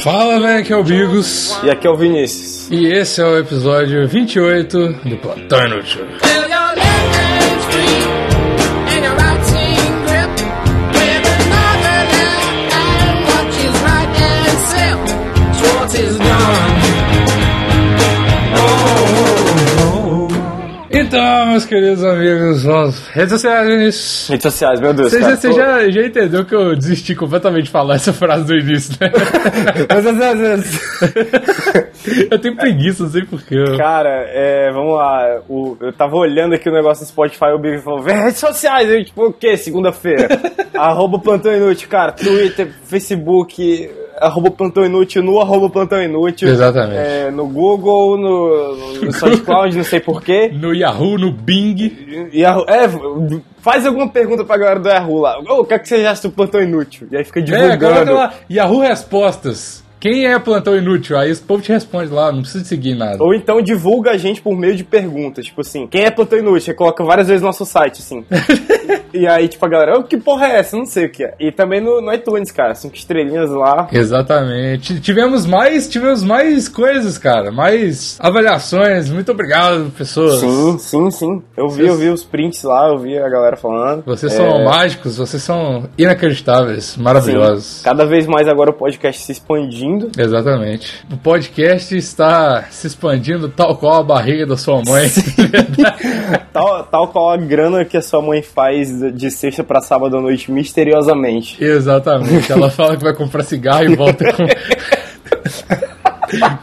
Fala, velho, aqui é o Bigos. E aqui é o Vinícius. E esse é o episódio 28 do Plantão Inútil. Então, meus queridos amigos. Redes sociais, Vinícius. Redes sociais, meu Deus. Você, cara. você já, já entendeu que eu desisti completamente de falar essa frase do início, né? eu tenho preguiça, não sei porquê. Cara, é, vamos lá. O- eu tava olhando aqui o negócio do Spotify, o Big falou, "Vê redes sociais, eu, tipo, o quê? Segunda-feira. arroba Plantão Inútil, cara. Twitter, Facebook, arroba Plantão Inútil, no arroba Plantão Inútil. Exatamente. É, no Google, no, no SoundCloud, não sei porquê. No Yahoo, no Bing. Yahoo, é, faz alguma pergunta pra galera do Yahoo lá. Ô, o que é que você acha do Plantão Inútil? E aí fica É, divulgando. coloca lá, Yahoo Respostas. Quem é plantão inútil? Aí esse povo te responde lá, não precisa seguir nada. Ou então divulga a gente por meio de perguntas. Tipo assim, quem é Plantão Inútil? Você coloca várias vezes no nosso site, assim. e aí, tipo, a galera, "Ô, que porra é essa? Não sei o que é. E também no, no iTunes, cara. Cinco estrelinhas lá. Exatamente. Tivemos mais, tivemos mais coisas, cara. Mais avaliações. Muito obrigado, pessoas. Sim, sim, sim. Eu vi, eu vi os prints lá, eu vi a galera falando. Vocês É, são mágicos, vocês são inacreditáveis, sim. maravilhosos. Cada vez mais agora o podcast se expandindo. Exatamente. O podcast está se expandindo tal qual a barriga da sua mãe. Tal, tal qual a grana que a sua mãe faz de sexta pra sábado à noite, misteriosamente. Exatamente. Ela fala que vai comprar cigarro e volta com.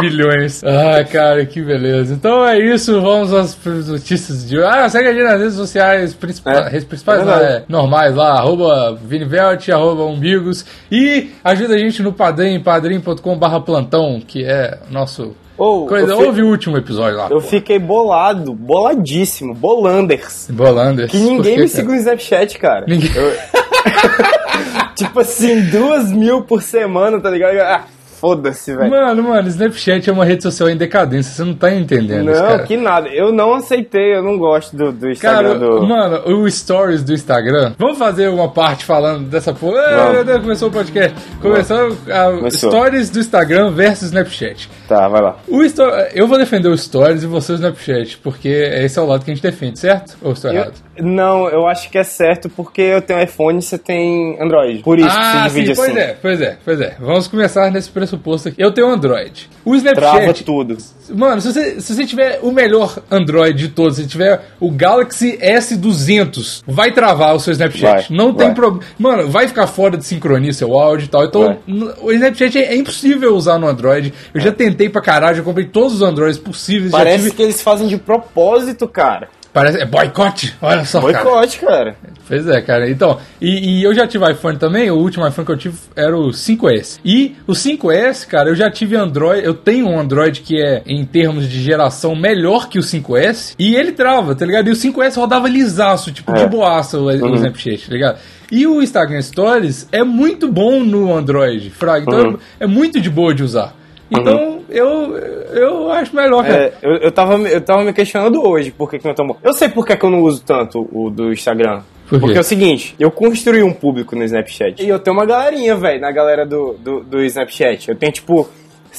Milhões. Ah, cara, que beleza. Então é isso, vamos às notícias de hoje. Ah, segue a gente nas redes sociais principais, É, redes principais é né, verdade. normais lá, arroba Vinivelt, arroba Umbigos. E ajuda a gente no Padrim, padrim.com barra plantão, que é nosso... Ou, Coisa, eu, fi- ouve o último episódio lá. eu pô. fiquei bolado, boladíssimo, bolanders. Bolanders. Que ninguém Por me segue no Snapchat, cara. Ninguém- Eu- tipo assim, duas mil por semana, tá ligado? Ah, foda-se, velho. Mano, mano, Snapchat é uma rede social em decadência, você não tá entendendo isso, Não, cara. que nada. Eu não aceitei, eu não gosto do, do Instagram Cara, do... mano, o stories do Instagram. Vamos fazer uma parte falando dessa porra. Ah, Vamos. meu Deus, começou o podcast. Começou a Começou. stories do Instagram versus Snapchat. Tá, vai lá. O sto- Eu vou defender o stories e você o Snapchat, porque esse é o lado que a gente defende, certo? Ou estou Eu- errado? não, eu acho que é certo porque eu tenho iPhone e você tem Android. Por isso que Ah, se sim, divide pois assim. é, pois é, pois é. Vamos começar nesse pressuposto aqui. Eu tenho Android. O Trava Snapchat. tudo. Mano, se você, se você tiver o melhor Android de todos, se tiver o Galaxy S200, vai travar o seu Snapchat. Vai, não tem problema. Mano, vai ficar fora de sincronia seu áudio e tal. Então, Vai. o Snapchat é, é impossível usar no Android. Eu já tentei pra caralho, já comprei todos os Androids possíveis. Parece tive- que eles fazem de propósito, cara. Parece. É boicote? Olha só, cara. Boicote, cara. Pois é, cara. Então, e, e eu já tive iPhone também. O último iPhone que eu tive era o 5S. E o 5S, cara, eu já tive Android. Eu tenho um Android que é, em termos de geração, melhor que o 5S. E ele trava, tá ligado? E o 5S rodava lisaço, tipo, de É. boaça o, o Snapchat, tá ligado? E o Instagram Stories é muito bom no Android, Fraga. Então Uhum. é, é muito de boa de usar. Então, eu, eu acho melhor, cara. É, eu, eu, tava, eu tava me questionando hoje por que, que não tão bom. Eu sei por que, que eu não uso tanto o do Instagram. Por? Porque é o seguinte, eu construí um público no Snapchat. E eu tenho uma galerinha, velho, na galera do, do, do Snapchat. Eu tenho, tipo,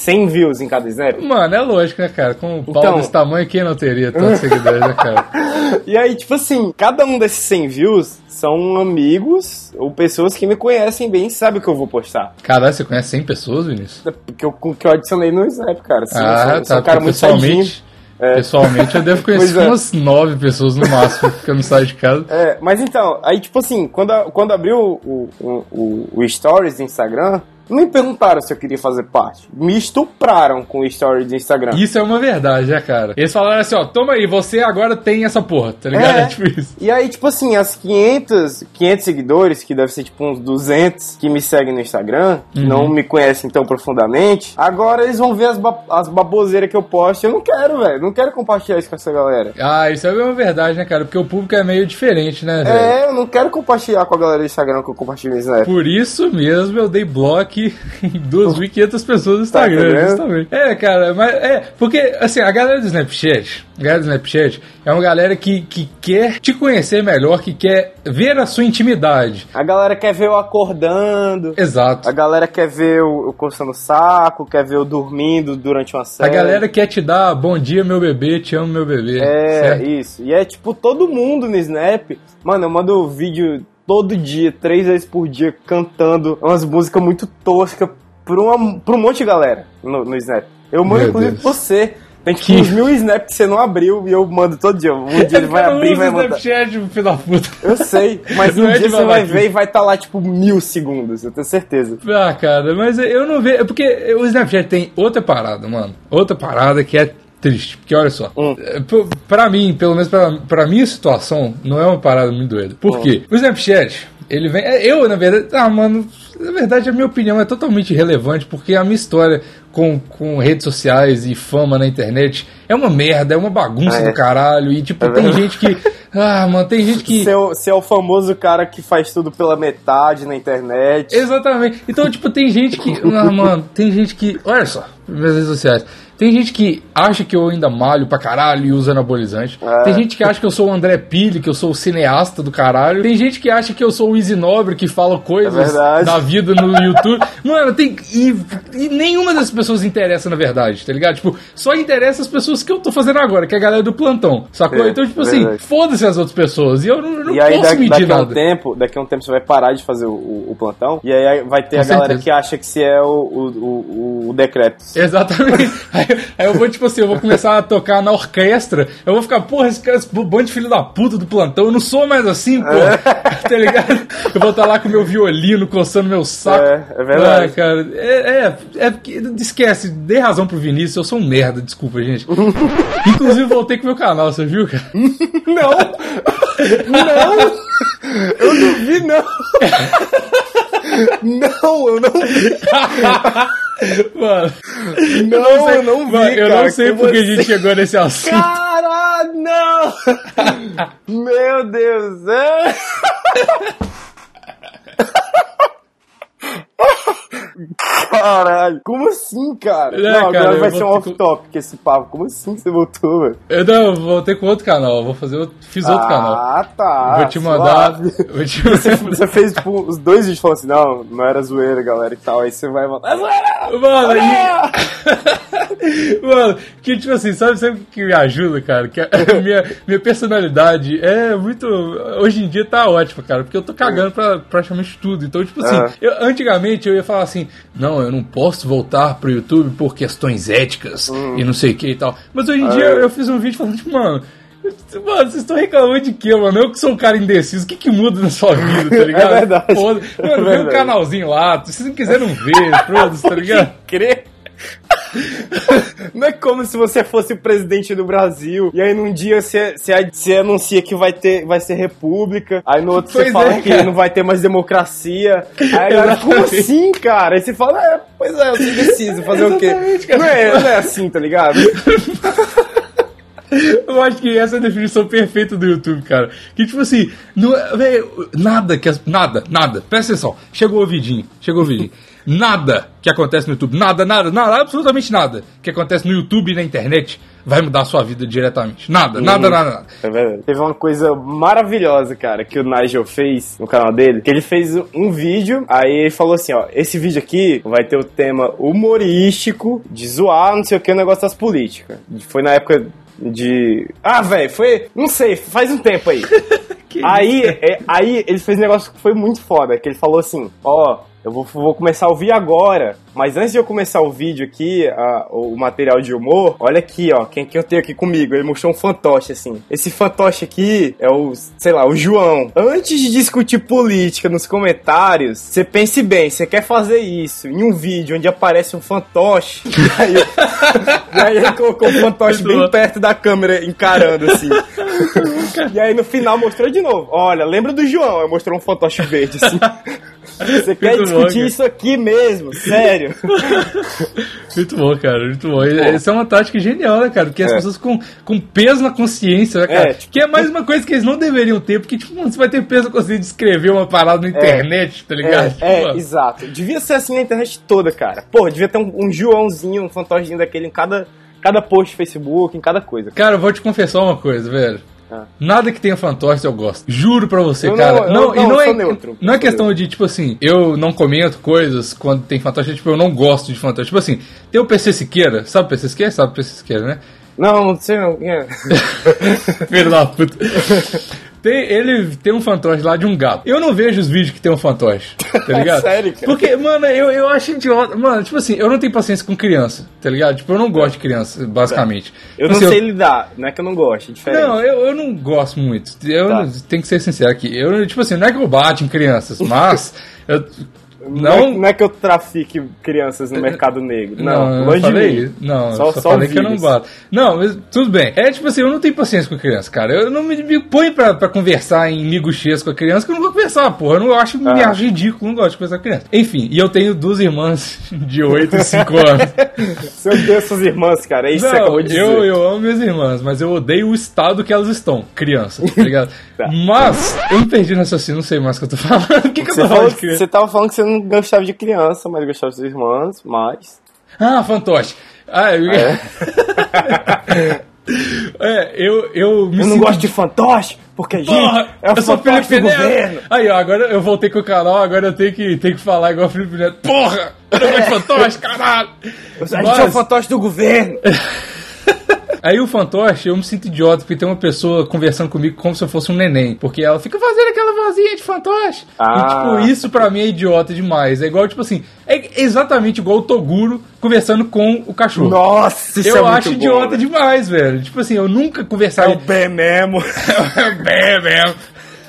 100 views em cada Snap. Mano, é lógico, né, cara? Com um pau Então- desse tamanho, quem não teria tantos seguidores, né, cara? E aí, tipo assim, cada um desses 100 views são amigos ou pessoas que me conhecem bem e sabem o que eu vou postar. Caralho, você conhece 100 pessoas, Vinícius? Que eu, que eu adicionei no Snap, cara. Assim, ah, sou, eu sou tá. um cara porque muito pessoalmente, pessoalmente eu devo conhecer é. umas 9 pessoas no máximo, porque eu não saio de casa. É, mas então, aí tipo assim, quando, a- quando abriu o, o, o, o Stories do Instagram, me perguntaram se eu queria fazer parte. Me estupraram com o Stories do Instagram. Isso é uma verdade, né, cara? Eles falaram assim, ó, toma aí, você agora tem essa porra, tá ligado? É. É tipo isso. E aí, tipo assim, as 500, 500 seguidores, que deve ser tipo uns 200 que me seguem no Instagram, que Uhum. não me conhecem tão profundamente, agora eles vão ver as, ba as baboseiras que eu posto. Eu não quero, velho. Não quero compartilhar isso com essa galera. Ah, isso é uma verdade, né, cara? Porque o público é meio diferente, né, velho? É, eu não quero compartilhar com a galera do Instagram que eu compartilho no Snap. Por isso mesmo eu dei bloco aqui em 2.500 pessoas no Tá Instagram, entendendo? justamente. É, cara, mas é, porque, assim, a galera do Snapchat, a galera do Snapchat é uma galera que, que quer te conhecer melhor, que quer ver a sua intimidade. A galera quer ver eu acordando. Exato. A galera quer ver eu, eu coçando o saco, quer ver eu dormindo durante uma A série. galera quer te dar bom dia, meu bebê, te amo, meu bebê. É, certo? isso. E é tipo todo mundo no Snap. Mano, eu mando vídeo todo dia, três vezes por dia, cantando umas músicas muito toscas pra, uma, pra um monte de galera no, no Snap. Eu mando, Meu inclusive, Deus. você. Tem Que- uns mil Snap que você não abriu e eu mando todo dia. Um dia ele vai abrir e vai mandar. Snapchat, filho da puta. Eu sei, mas um é dia você vai ver e vai estar lá, tipo, mil segundos, eu tenho certeza. Ah, cara, mas eu não vejo. é Porque o Snapchat tem outra parada, mano. Outra parada que é triste. Porque olha só. Hum. é, p- Pra mim, pelo menos pra, pra minha situação, não é uma parada muito doida. Por Hum. quê? O Snapchat, ele vem. é, Eu, na verdade. Ah, mano. Na verdade, a minha opinião é totalmente irrelevante, porque a minha história com, com redes sociais e fama na internet é uma merda, é uma bagunça É. do caralho. E, tipo, É tem gente que. Ah, mano, tem gente que. É, você é o famoso cara que faz tudo pela metade na internet. Exatamente. Então, tipo, tem gente que. Ah, mano, tem gente que. Olha só, minhas redes sociais. Tem gente que acha que eu ainda malho pra caralho e uso anabolizante. É. Tem gente que acha que eu sou o André Pili, que eu sou o cineasta do caralho. Tem gente que acha que eu sou o Easy Nobre, que fala coisas É da vida no YouTube. Mano, tem. E, e nenhuma dessas pessoas interessa, na verdade, tá ligado? Tipo, só interessa as pessoas que eu tô fazendo agora, que é a galera do plantão. Sacou? É, então, tipo assim, verdade. foda-se as outras pessoas. E eu não, não E aí, posso da- medir daqui a um nada. tempo, daqui a um tempo você vai parar de fazer o, o- o plantão. E aí vai ter Com a galera certeza. que acha que você é o, o, o, o decreto. Exatamente. Aí, eu vou, tipo assim, eu vou começar a tocar na orquestra. Eu vou ficar, porra, esse cara, esse bando de filho da puta do plantão. Eu não sou mais assim, porra. Tá ligado? Eu vou estar lá com meu violino, coçando meu saco. É, é verdade. Ah, cara. É, é, é esquece, dei razão pro Vinícius, eu sou um merda, desculpa, gente. Inclusive, voltei com o meu canal, você viu, cara? Não! não! Eu não vi, não! não, eu não vi! Mano, Não, eu não vi, mano, eu cara. não sei porque a assim? gente chegou nesse assunto. Caralho, não! Meu Deus! É. Caralho, como assim, cara? É, não, cara, agora vai ser um ter off-topic esse papo. Como assim você voltou, velho? Eu não, eu voltei com outro canal, vou fazer outro, fiz outro canal. Ah, tá. Vou te mandar. Vou te Você, você fez tipo, os dois vídeos falando assim, não, não era zoeira, galera, e tal. Aí você vai mandar. É zoeira! Mano, e... Mano, que tipo assim, sabe, o que me ajuda, cara? Que a minha, minha personalidade é muito. Hoje em dia tá ótima, cara, porque eu tô cagando pra praticamente tudo. Então, tipo assim, Ah. eu- antigamente eu ia falar assim: não, eu não posso voltar pro YouTube por questões éticas Hum. e não sei o que e tal. Mas hoje em Ah, dia é. eu fiz um vídeo falando, tipo, mano. Mano, vocês estão reclamando de quê, mano? Eu que sou um cara indeciso, o que que muda na sua vida, tá ligado? É verdade. Foda. É Mano, vê um verdade. canalzinho lá, se não quiser não ver, foda-se, tá ligado? crer. Não é como se você fosse o presidente do Brasil e aí num dia você, você, você anuncia que vai ter vai ser república, aí no outro você fala é, que não vai ter mais democracia. Aí a galera, como assim, cara? Aí você fala, é, pois é, eu indeciso, fazer o quê? Não é, não é assim, tá ligado? Eu acho que essa é a definição perfeita do YouTube, cara. Que tipo assim, não é, véio, nada que as, nada, nada. Presta atenção. Chegou o ouvidinho, chegou o ouvidinho. Nada que acontece no YouTube, nada, nada, nada, absolutamente nada que acontece no YouTube e na internet vai mudar a sua vida diretamente. Nada, nada, nada, nada. É verdade. Teve uma coisa maravilhosa, cara, que o Nigel fez no canal dele, que ele fez um vídeo, aí ele falou assim, ó, esse vídeo aqui vai ter o tema humorístico, de zoar, não sei o que, o negócio das políticas. Foi na época de... Ah, velho, foi... Não sei, faz um tempo aí. Que aí, é, aí ele fez um negócio que foi muito foda, que ele falou assim, ó, eu vou, vou começar a ouvir agora, mas antes de eu começar o vídeo aqui, a- o material de humor, olha aqui, ó, quem que eu tenho aqui comigo? Ele mostrou um fantoche, assim. Esse fantoche aqui é o, sei lá, o João. Antes de discutir política nos comentários, você pense bem, você quer fazer isso em um vídeo onde aparece um fantoche, e aí, e aí ele colocou o fantoche Muito bem perto da câmera, encarando, assim. E aí no final mostrou de novo. Olha, lembra do João? Aí mostrou um fantoche verde, assim. Você quer Muito bom, discutir cara. isso aqui mesmo, sério. Muito bom, cara, muito bom. Essa é uma tática genial, né, cara? Porque as É. pessoas com, com peso na consciência, né, cara? É, tipo- que é mais uma coisa que eles não deveriam ter, porque, tipo, você vai ter peso na consciência de escrever uma parada na internet, tá ligado? É, Tipo, é, exato. Devia ser assim na internet toda, cara. Porra, devia ter um, um Joãozinho, um fantochezinho daquele em cada, cada post do Facebook, em cada coisa. Cara, eu vou te confessar uma coisa, velho. Ah. Nada que tenha fantoche eu gosto. Juro pra você, Eu não- cara. eu Não, não- e não é, neutro. não é questão de, tipo assim, eu não comento coisas quando tem fantoche, tipo, eu não gosto de fantoche. Tipo assim, tem o PC Siqueira, sabe o PC Siqueira? Sabe o PC Siqueira, né? Não, não sei não. É. Filho da puta. Tem, ele tem um fantoche lá de um gato. Eu não vejo os vídeos que tem um fantoche, tá ligado? Sério, cara? Porque, mano, eu, eu acho idiota. Mano, tipo assim, eu não tenho paciência com criança, tá ligado? Tipo, eu não gosto de criança, basicamente. Eu Tipo não assim, sei lidar, não é que eu não gosto, é diferente. Não, eu, eu não gosto muito. Eu Tá. tenho que ser sincero aqui. Eu, tipo assim, não é que eu bato em crianças, mas. eu- Não, é, não. não é que eu trafique crianças no mercado negro. Não, eu longe falei, de mim. Não, Só- eu só, só falei que eu não vírus. bato. Não, mas tudo bem. É tipo assim, eu não tenho paciência com criança, cara. Eu não me, me põe pra, pra conversar em miguxês com a criança, que eu não vou conversar, porra. Eu não acho, me Ah. acho ridículo, não gosto de conversar com criança. Enfim, e eu tenho duas irmãs de 8 e 5 anos. Seu Deus, suas irmãs, cara, é isso que você Não, acabou de dizer. eu, eu amo minhas irmãs, mas eu odeio o estado que elas estão, crianças, tá ligado? Tá. Mas, eu me perdi no raciocínio, não sei mais o que eu tô falando. O que, que eu Você, tô falando criança? você tava falando que você não gostava de criança, mas gostava de suas irmãs, mas... Ah, fantoche. Ah, eu... é, eu, eu me Eu não sinto- gosto de fantoche, porque a gente é o eu sou Felipe do Neto. governo. Aí, ó, agora eu voltei com o canal, agora eu tenho que, tenho que falar igual o Felipe Neto. Porra! Eu não gosto de fantoche, caralho! A gente é o Mas- fantoche do governo. Aí o fantoche, eu me sinto idiota, porque tem uma pessoa conversando comigo como se eu fosse um neném. Porque ela fica fazendo aquela vozinha de fantoche. Ah. E, tipo, isso pra mim é idiota demais. É igual, tipo assim, é exatamente igual o Toguro conversando com o cachorro. Nossa, isso eu é muito acho bom, idiota velho. demais, velho. Tipo assim, eu nunca É conversaria. o bem mesmo. Bem mesmo.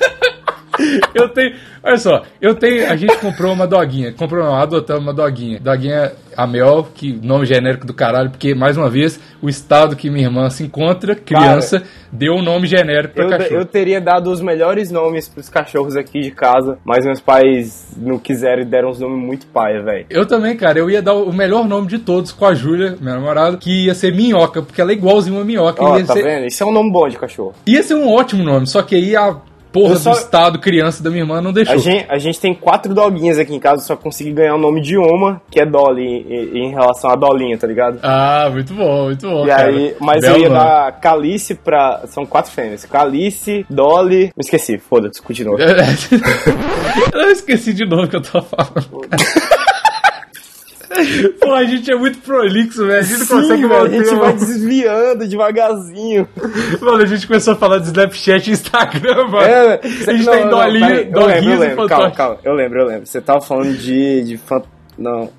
Eu tenho. Olha só, eu tenho. A gente comprou uma doguinha. Comprou, não, adotamos uma doguinha. Doguinha a Mel, que nome genérico do caralho, porque, mais uma vez, o estado que minha irmã se encontra, criança, deu um nome genérico pra Eu, cachorro. eu teria dado os melhores nomes pros cachorros aqui de casa, mas meus pais não quiseram e deram uns nomes muito paia, velho. Eu também, cara, eu ia dar o melhor nome de todos com a Júlia, minha namorada, que ia ser Minhoca, porque ela é igualzinha uma minhoca. Ó, ia, tá ser, vendo? Isso é um nome bom de cachorro. ia ser um ótimo nome, só que aí a porra só- do estado criança da minha irmã não deixou. A gente, a gente tem quatro doguinhas aqui em casa, só consegui ganhar o nome de uma, que é Dolly, em, em relação à Dolinha, tá ligado? Ah, muito bom, muito bom. E cara. aí, mas Belo eu ia nome. dar Calice pra. São quatro fêmeas. Calice, Dolly. Me esqueci, foda-se, continua. eu esqueci de novo que eu tava falando. Pô, a gente é muito prolixo, velho. A gente não Sim, consegue velho, a gente o- vai desviando devagarzinho. Mano, a gente começou a falar de Snapchat e Instagram, mano. É, a gente tem dolinho, peraí, eu lembro, eu doguinhos e calma, calma, eu lembro, eu lembro. Você tava falando de. de fan... Não.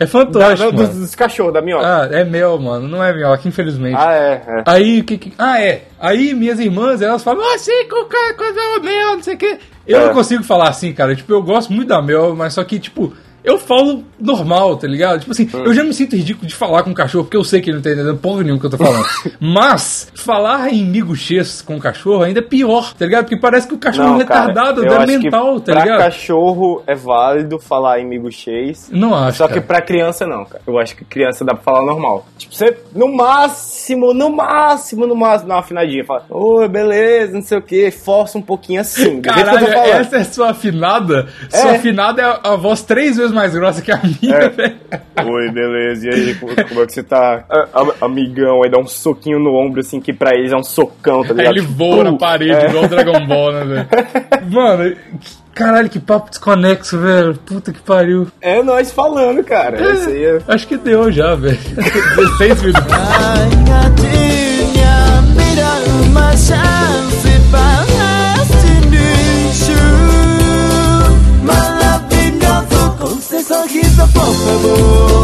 É fantoche, da- dos, mano. dos cachorros, da minhoca. Ah, é mel, mano. Não é minhoca, infelizmente. Ah, é, é. Aí, o que que... Ah, é. Aí, minhas irmãs, elas falam, ah, sim, qualquer coisa é mel, não sei o quê. Eu É. não consigo falar assim, cara. Tipo, eu gosto muito da mel, mas só que, tipo... Eu falo normal, tá ligado? Tipo assim, Hum. eu já me sinto ridículo de falar com o cachorro, porque eu sei que ele não tá entendendo porra nenhuma que eu tô falando. Mas, falar em miguxês com o cachorro ainda é pior, tá ligado? Porque parece que o cachorro é um retardado, eu é que mental, tá pra ligado? cachorro é válido falar em miguxês. Não acho, Só que cara. pra criança não, cara. Eu acho que criança dá pra falar normal. Tipo, você, no máximo, no máximo, no máximo, dá uma afinadinha. Fala, oi, beleza, não sei o que. Força um pouquinho assim. que Caralho, essa é sua afinada? Sua afinada é a, a voz três vezes mais grossa que a minha, É. velho. Oi, beleza. E aí, como, como é que você tá? A- amigão, aí dá um soquinho no ombro, assim, que pra eles é um socão, tá Aí ligado? ele voa na Pum! parede, É. igual o Dragon Ball, né, velho? Mano, que- caralho, que papo desconexo, velho. Puta que pariu. É nós falando, cara. Aí é... Acho que deu já, velho. 16 minutos. Só